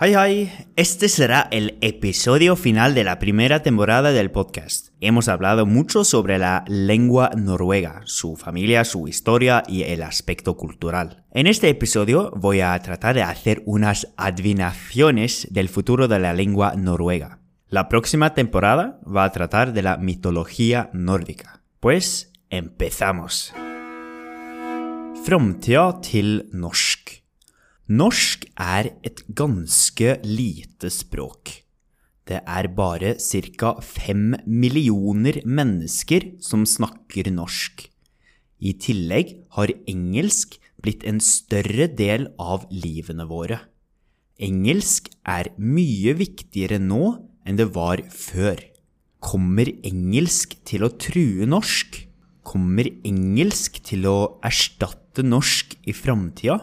Hi, hi. Este será el episodio final de la primera temporada del podcast. Hemos hablado mucho sobre la lengua noruega, su familia, su historia y el aspecto cultural. En este episodio voy a tratar de hacer unas adivinaciones del futuro de la lengua noruega. La próxima temporada va a tratar de la mitología nórdica. Pues empezamos. Framtida til norsk. Norsk er et ganske lite språk. Det er bare ca. fem millioner mennesker som snakker norsk. I tillegg har engelsk blitt en større del av livene våre. Engelsk er mye viktigere nå enn det var før. Kommer engelsk til å true norsk? Kommer engelsk til å erstatte norsk i framtida?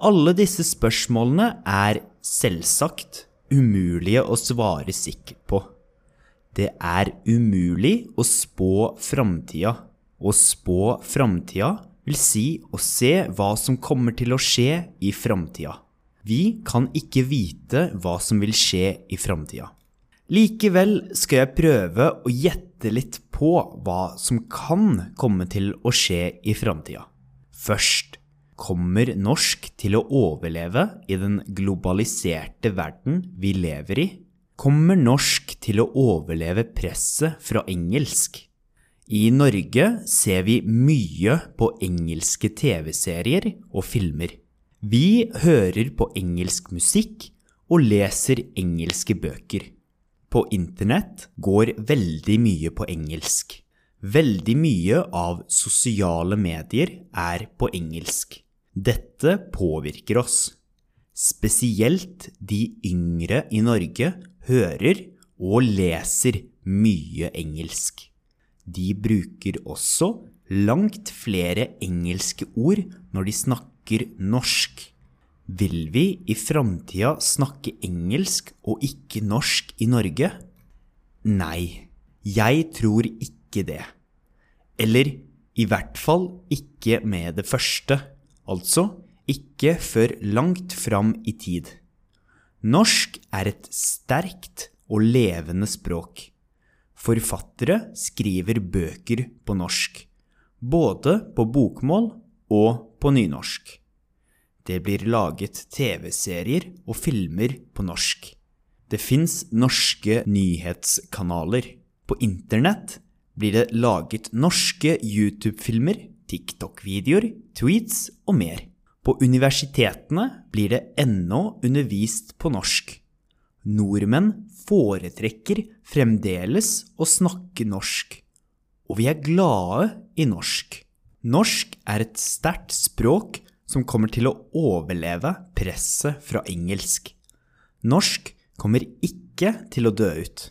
Alle disse spørsmålene er selvsagt umulige å svare sikkert på. Det er umulig å spå framtida. Å spå framtida vil si å se hva som kommer til å skje i framtida. Vi kan ikke vite hva som vil skje i framtida. Likevel skal jeg prøve å gjette litt på hva som kan komme til å skje i framtida. Først Kommer norsk til å overleve i den globaliserte verden vi lever i? Kommer norsk til å overleve presset fra engelsk? I Norge ser vi mye på engelske TV-serier og filmer. Vi hører på engelsk musikk og leser engelske bøker. På internett går veldig mye på engelsk. Veldig mye av sosiale medier er på engelsk. Dette påvirker oss. Spesielt de yngre i Norge hører og leser mye engelsk. De bruker også langt flere engelske ord når de snakker norsk. Vil vi i framtida snakke engelsk og ikke norsk i Norge? Nei, jeg tror ikke det. Eller i hvert fall ikke med det første. Altså ikke før langt fram i tid. Norsk er et sterkt og levende språk. Forfattere skriver bøker på norsk, både på bokmål og på nynorsk. Det blir laget TV-serier og filmer på norsk. Det fins norske nyhetskanaler. På internett blir det laget norske YouTube-filmer TikTok-videoer, tweets og mer. På universitetene blir det ennå undervist på norsk. Nordmenn foretrekker fremdeles å snakke norsk, og vi er glade i norsk. Norsk er et sterkt språk som kommer til å overleve presset fra engelsk. Norsk kommer ikke til å dø ut.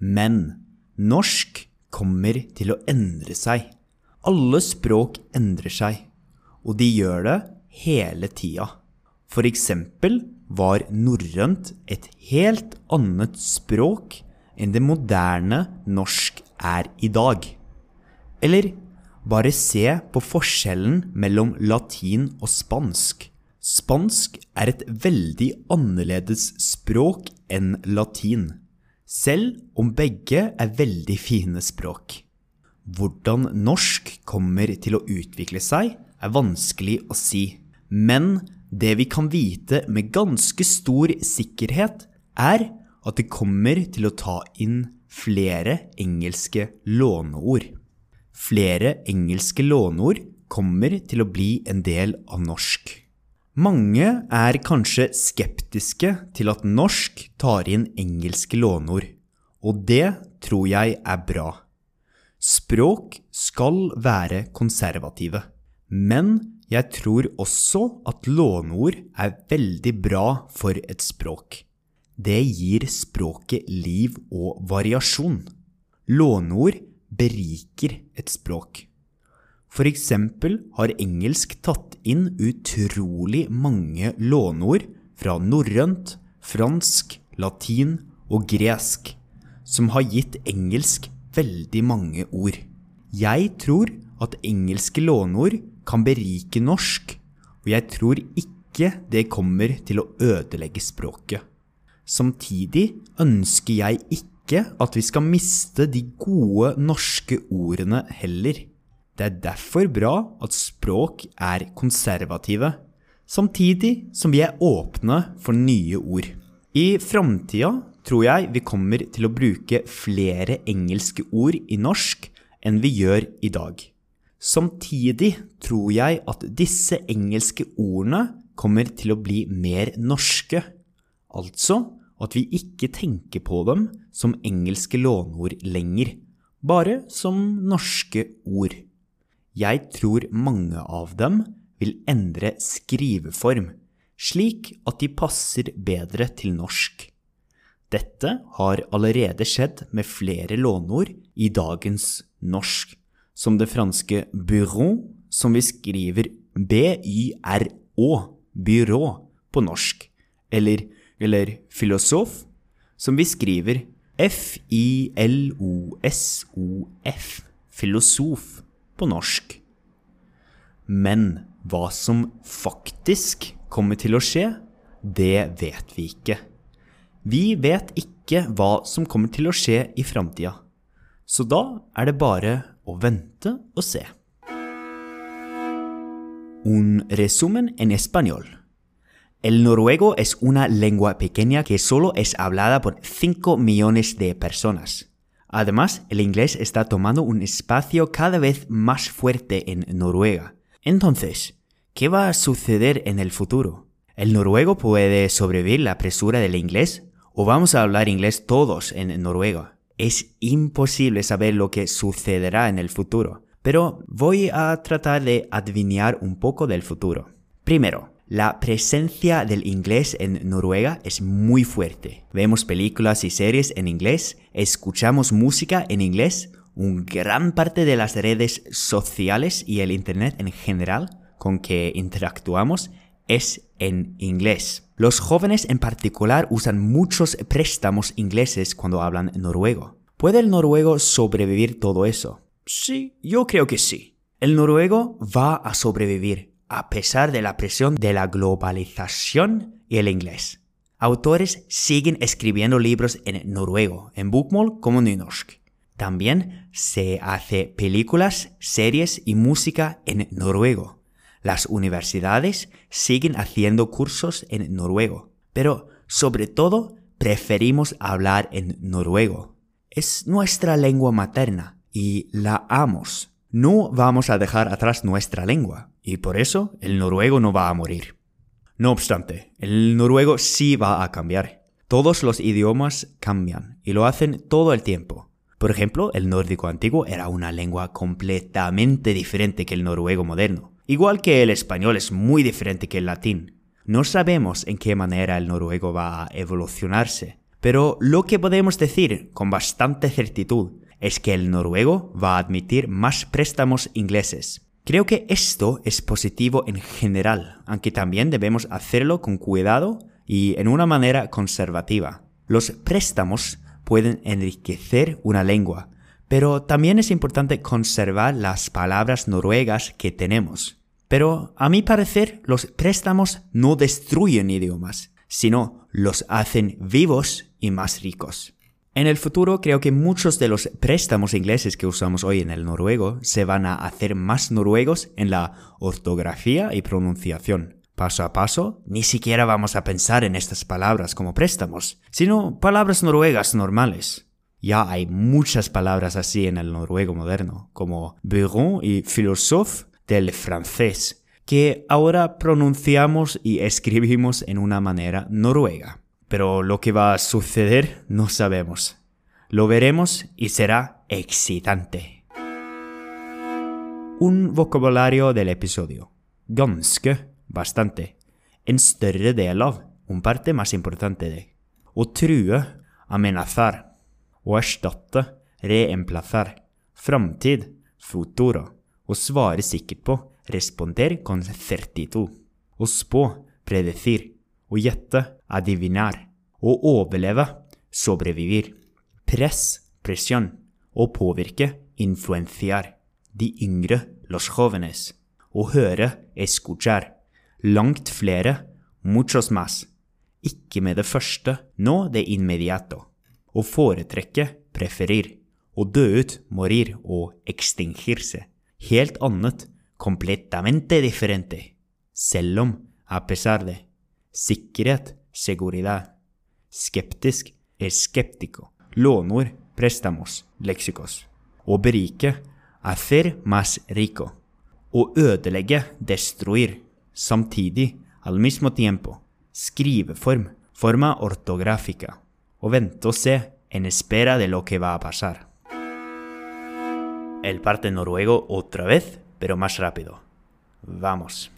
Men norsk kommer til å endre seg. Alle språk endrer seg, og de gjør det hele tida. For eksempel var norrønt et helt annet språk enn det moderne norsk er i dag. Eller bare se på forskjellen mellom latin og spansk. Spansk er et veldig annerledes språk enn latin, selv om begge er veldig fine språk. Hvordan norsk kommer til å utvikle seg, er vanskelig å si. Men det vi kan vite med ganske stor sikkerhet, er at det kommer til å ta inn flere engelske låneord. Flere engelske låneord kommer til å bli en del av norsk. Mange er kanskje skeptiske til at norsk tar inn engelske låneord, og det tror jeg er bra. Språk skal være konservative, men jeg tror også at låneord er veldig bra for et språk. Det gir språket liv og variasjon. Låneord beriker et språk. For eksempel har engelsk tatt inn utrolig mange låneord fra norrønt, fransk, latin og gresk, som har gitt engelsk veldig mange ord. Jeg tror at engelske låneord kan berike norsk, og jeg tror ikke det kommer til å ødelegge språket. Samtidig ønsker jeg ikke at vi skal miste de gode norske ordene heller. Det er derfor bra at språk er konservative, samtidig som vi er åpne for nye ord. I framtida tror jeg vi kommer til å bruke flere engelske ord i norsk enn vi gjør i dag. Samtidig tror jeg at disse engelske ordene kommer til å bli mer norske, altså at vi ikke tenker på dem som engelske låneord lenger, bare som norske ord. Jeg tror mange av dem vil endre skriveform, slik at de passer bedre til norsk. Dette har allerede skjedd med flere låneord i dagens norsk, som det franske bureau, som vi skriver b-y-r-å, byrå, på norsk, eller, eller filosof, som vi skriver f-i-l-o-s-o-f, filosof, på norsk. Men hva som faktisk kommer til å skje, det vet vi ikke. Vi vet ikke hva som kommer til å skje i da er det bare å vente. Un resumen en español. El noruego es una lengua pequeña que solo es hablada por 5 millones de personas. Además, el inglés está tomando un espacio cada vez más fuerte en Noruega. Entonces, ¿qué va a suceder en el futuro? ¿El noruego puede sobrevivir la presura del inglés? ¿O vamos a hablar inglés todos en Noruega? Es imposible saber lo que sucederá en el futuro, pero voy a tratar de adivinar un poco del futuro. Primero, la presencia del inglés en Noruega es muy fuerte. Vemos películas y series en inglés, escuchamos música en inglés, un gran parte de las redes sociales y el Internet en general con que interactuamos es en inglés. Los jóvenes en particular usan muchos préstamos ingleses cuando hablan noruego. ¿Puede el noruego sobrevivir todo eso? Sí, yo creo que sí. El noruego va a sobrevivir a pesar de la presión de la globalización y el inglés. Autores siguen escribiendo libros en noruego, en bokmål como nynorsk. También se hace películas, series y música en noruego. Las universidades siguen haciendo cursos en noruego, pero sobre todo preferimos hablar en noruego. Es nuestra lengua materna y la amos. No vamos a dejar atrás nuestra lengua y por eso el noruego no va a morir. No obstante, el noruego sí va a cambiar. Todos los idiomas cambian y lo hacen todo el tiempo. Por ejemplo, el nórdico antiguo era una lengua completamente diferente que el noruego moderno. Igual que el español es muy diferente que el latín. No sabemos en qué manera el noruego va a evolucionarse, pero lo que podemos decir con bastante certitud es que el noruego va a admitir más préstamos ingleses. Creo que esto es positivo en general, aunque también debemos hacerlo con cuidado y en una manera conservativa. Los préstamos pueden enriquecer una lengua, pero también es importante conservar las palabras noruegas que tenemos. Pero a mi parecer los préstamos no destruyen idiomas, sino los hacen vivos y más ricos. En el futuro creo que muchos de los préstamos ingleses que usamos hoy en el noruego se van a hacer más noruegos en la ortografía y pronunciación. Paso a paso, ni siquiera vamos a pensar en estas palabras como préstamos, sino palabras noruegas normales. Ya hay muchas palabras así en el noruego moderno, como bureau y philosophe del francés, que ahora pronunciamos y escribimos en una manera noruega. Pero lo que va a suceder no sabemos. Lo veremos y será excitante. Un vocabulario del episodio. Ganske, bastante. En større del av, un parte más importante de. Å true, amenazar. Erstatte, reemplazar. Framtid, futuro. Å svare sikkert på, responder con certitud. Å spå, predecir. Å gjette, adivinar. Å overleve, sobrevivir. Press, presión. Å påvirke, influenciar. De yngre, los jóvenes. Å høre, escuchar. Langt flere, muchos más. Ikke med det første, no de inmediato. Å foretrekke, preferir. Å dø ut, morir og extingirse. Helt annet, completamente diferente. Selv a pesar de. Sikkerhet, seguridad. Skeptisk, es skeptico. Lånord, prestamos, lexicos. Å berike, hacer más rico. Å ødelegge, destruir. Samtidig, al mismo tiempo. Skriveform, forma ortográfica. Å en espera de lo que va a pasar. El parte noruego otra vez, pero más rápido. Vamos.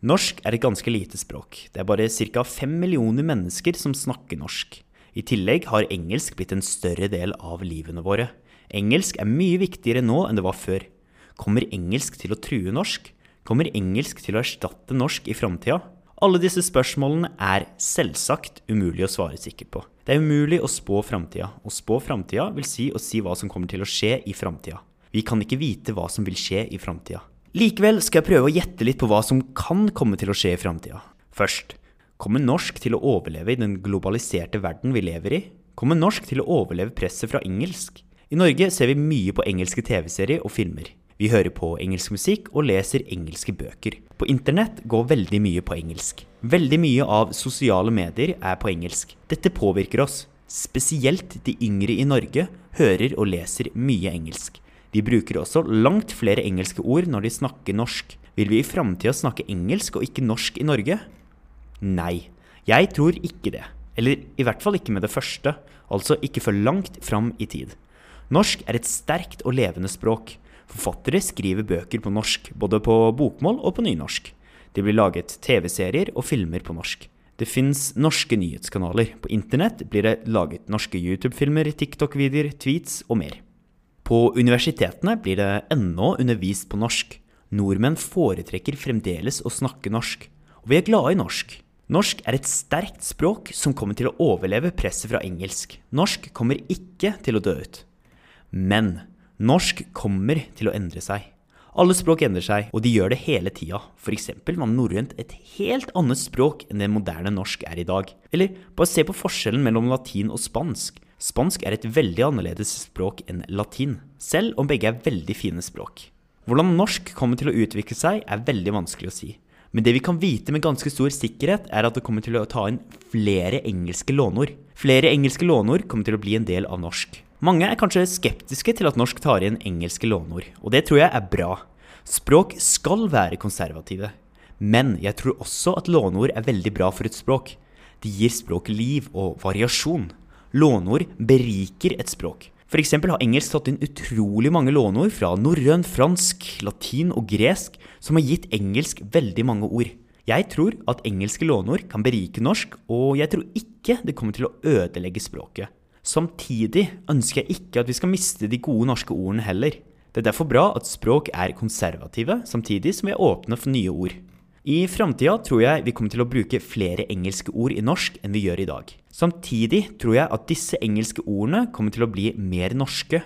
Norsk er et ganske lite språk. Det er bare ca. fem millioner mennesker som snakker norsk. I tillegg har engelsk blitt en større del av livene våre. Engelsk er mye viktigere nå enn det var før. Kommer engelsk til å true norsk? Kommer engelsk til å erstatte norsk i framtida? Alle disse spørsmålene er selvsagt umulig å svare sikkert på. Det er umulig å spå framtida. Å spå framtida vil si å si hva som kommer til å skje i framtida. Vi kan ikke vite hva som vil skje i framtida. Likevel skal jeg prøve å gjette litt på hva som kan komme til å skje i framtida. Først, kommer norsk til å overleve i den globaliserte verden vi lever i? Kommer norsk til å overleve presset fra engelsk? I Norge ser vi mye på engelske TV-serier og filmer. Vi hører på engelsk musikk og leser engelske bøker. På internett går veldig mye på engelsk. Veldig mye av sosiale medier er på engelsk. Dette påvirker oss. Spesielt de yngre i Norge hører og leser mye engelsk. De bruker også langt flere engelske ord når de snakker norsk. Vil vi i framtida snakke engelsk og ikke norsk i Norge? Nei, jeg tror ikke det. Eller i hvert fall ikke med det første, altså ikke for langt fram i tid. Norsk er et sterkt og levende språk. Forfattere skriver bøker på norsk, både på bokmål og på nynorsk. Det blir laget TV-serier og filmer på norsk. Det fins norske nyhetskanaler. På internett blir det laget norske YouTube-filmer, TikTok-videoer, tweets og mer. På universitetene blir det ennå undervist på norsk. Nordmenn foretrekker fremdeles å snakke norsk. Og vi er glade i norsk. Norsk er et sterkt språk som kommer til å overleve presset fra engelsk. Norsk kommer ikke til å dø ut. Men norsk kommer til å endre seg. Alle språk endrer seg, og de gjør det hele tida. F.eks. var norrønt et helt annet språk enn det moderne norsk er i dag. Eller bare se på forskjellen mellom latin og spansk. Spansk er et veldig annerledes språk enn latin, selv om begge er veldig fine språk. Hvordan norsk kommer til å utvikle seg, er veldig vanskelig å si. Men det vi kan vite med ganske stor sikkerhet, er at det kommer til å ta inn flere engelske låneord. Flere engelske låneord kommer til å bli en del av norsk. Mange er kanskje skeptiske til at norsk tar inn engelske låneord, og det tror jeg er bra. Språk skal være konservative. Men jeg tror også at låneord er veldig bra for et språk. Det gir språk liv og variasjon. Låneord beriker et språk. F.eks. har engelsk tatt inn utrolig mange låneord fra norrøn, fransk, latin og gresk, som har gitt engelsk veldig mange ord. Jeg tror at engelske låneord kan berike norsk, og jeg tror ikke det kommer til å ødelegge språket. Samtidig ønsker jeg ikke at vi skal miste de gode norske ordene heller. Det er derfor bra at språk er konservative, samtidig som vi er åpne for nye ord. I framtida tror jeg vi kommer til å bruke flere engelske ord i norsk enn vi gjør i dag. Samtidig tror jeg at disse engelske ordene kommer til å bli mer norske.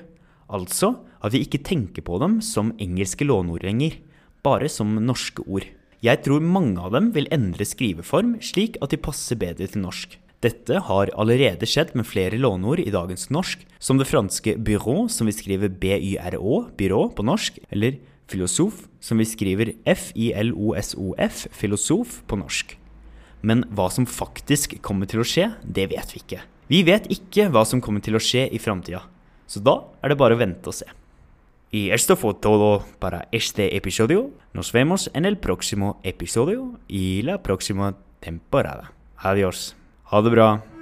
Altså at vi ikke tenker på dem som engelske låneord lenger, bare som norske ord. Jeg tror mange av dem vil endre skriveform slik at de passer bedre til norsk. Dette har allerede skjedd med flere låneord i dagens norsk, som det franske byrå, som vi skriver BYRÅ, byrå på norsk, eller filosof, som vi skriver F-I-L-O-S-O-F, filosof på norsk. Men hva som faktisk kommer til å skje, det vet vi ikke. Vi vet ikke hva som kommer til å skje i framtida, så da er det bare å vente og se. Y esto fue todo para este episodio. Nos vemos en el próximo episodio y la próxima temporada. Adiós. Ha det bra.